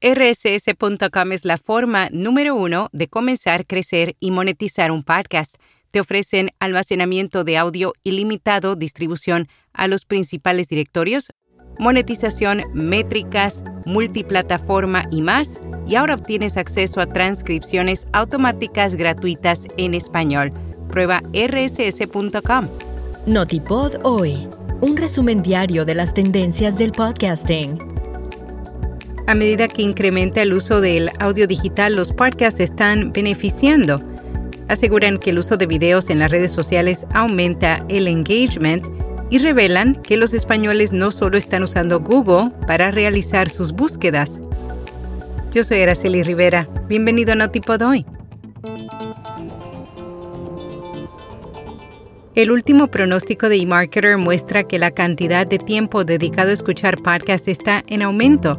rss.com es la forma número uno de comenzar, crecer y monetizar un podcast. Te ofrecen almacenamiento de audio ilimitado, distribución a los principales directorios, monetización, métricas, multiplataforma y más. Y ahora obtienes acceso a transcripciones automáticas gratuitas en español. Prueba rss.com. Notipod hoy, un resumen diario de las tendencias del podcasting. A medida que incrementa el uso del audio digital, los podcasts están beneficiando. Aseguran que el uso de videos en las redes sociales aumenta el engagement y revelan que los españoles no solo están usando Google para realizar sus búsquedas. Yo soy Araceli Rivera. Bienvenido a Notipod hoy. El último pronóstico de eMarketer muestra que la cantidad de tiempo dedicado a escuchar podcasts está en aumento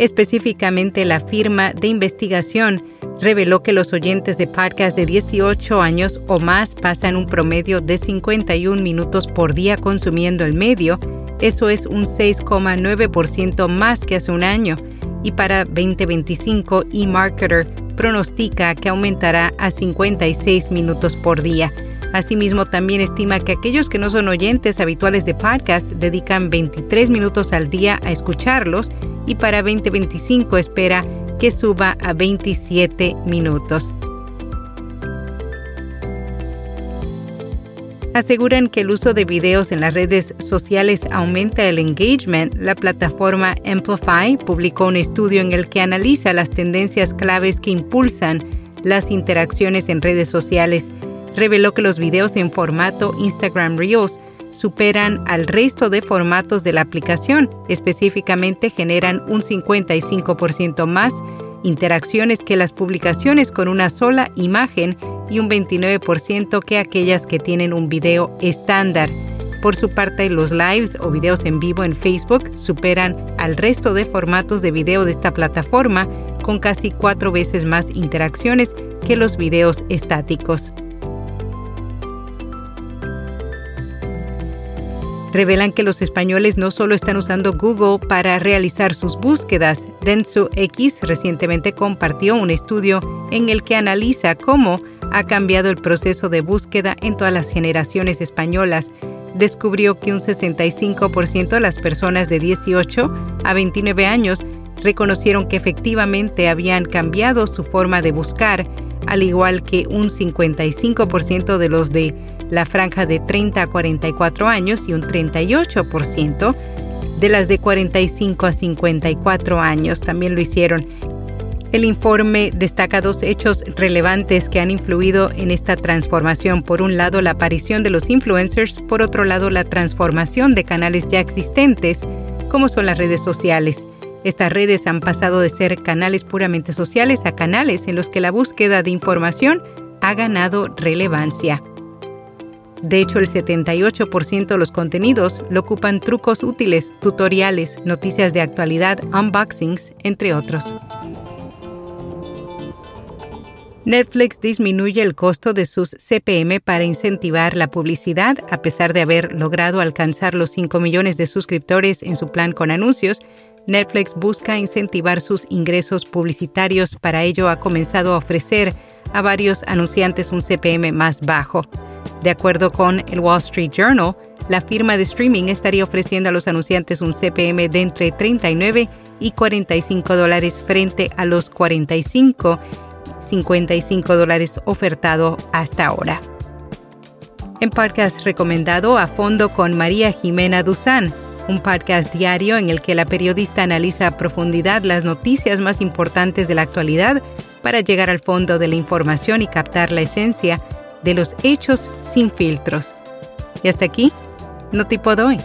Específicamente, la firma de investigación reveló que los oyentes de podcast de 18 años o más pasan un promedio de 51 minutos por día consumiendo el medio. Eso es un 6,9% más que hace un año. Y para 2025, eMarketer pronostica que aumentará a 56 minutos por día. Asimismo, también estima que aquellos que no son oyentes habituales de podcast dedican 23 minutos al día a escucharlos y para 2025 espera que suba a 27 minutos. Aseguran que el uso de videos en las redes sociales aumenta el engagement. La plataforma Amplify publicó un estudio en el que analiza las tendencias claves que impulsan las interacciones en redes sociales. Reveló que los videos en formato Instagram Reels superan al resto de formatos de la aplicación. Específicamente generan un 55% más interacciones que las publicaciones con una sola imagen y un 29% que aquellas que tienen un video estándar. Por su parte, los lives o videos en vivo en Facebook superan al resto de formatos de video de esta plataforma con casi cuatro veces más interacciones que los videos estáticos. Revelan que los españoles no solo están usando Google para realizar sus búsquedas. Densu X recientemente compartió un estudio en el que analiza cómo ha cambiado el proceso de búsqueda en todas las generaciones españolas. Descubrió que un 65% de las personas de 18 a 29 años reconocieron que efectivamente habían cambiado su forma de buscar, al igual que un 55% de los de la franja de 30 a 44 años y un 38% de las de 45 a 54 años también lo hicieron. El informe destaca dos hechos relevantes que han influido en esta transformación. Por un lado, la aparición de los influencers, por otro lado, la transformación de canales ya existentes, como son las redes sociales. Estas redes han pasado de ser canales puramente sociales a canales en los que la búsqueda de información ha ganado relevancia. De hecho, el 78% de los contenidos lo ocupan trucos útiles, tutoriales, noticias de actualidad, unboxings, entre otros. Netflix disminuye el costo de sus CPM para incentivar la publicidad a pesar de haber logrado alcanzar los 5 millones de suscriptores en su plan con anuncios. Netflix busca incentivar sus ingresos publicitarios, para ello ha comenzado a ofrecer a varios anunciantes un CPM más bajo. De acuerdo con el Wall Street Journal, la firma de streaming estaría ofreciendo a los anunciantes un CPM de entre 39 y 45 dólares frente a los 45 55 dólares ofertado hasta ahora. En podcast recomendado a fondo con María Jimena Duzán, un podcast diario en el que la periodista analiza a profundidad las noticias más importantes de la actualidad para llegar al fondo de la información y captar la esencia de los hechos sin filtros. Y hasta aquí, no te puedo hoy.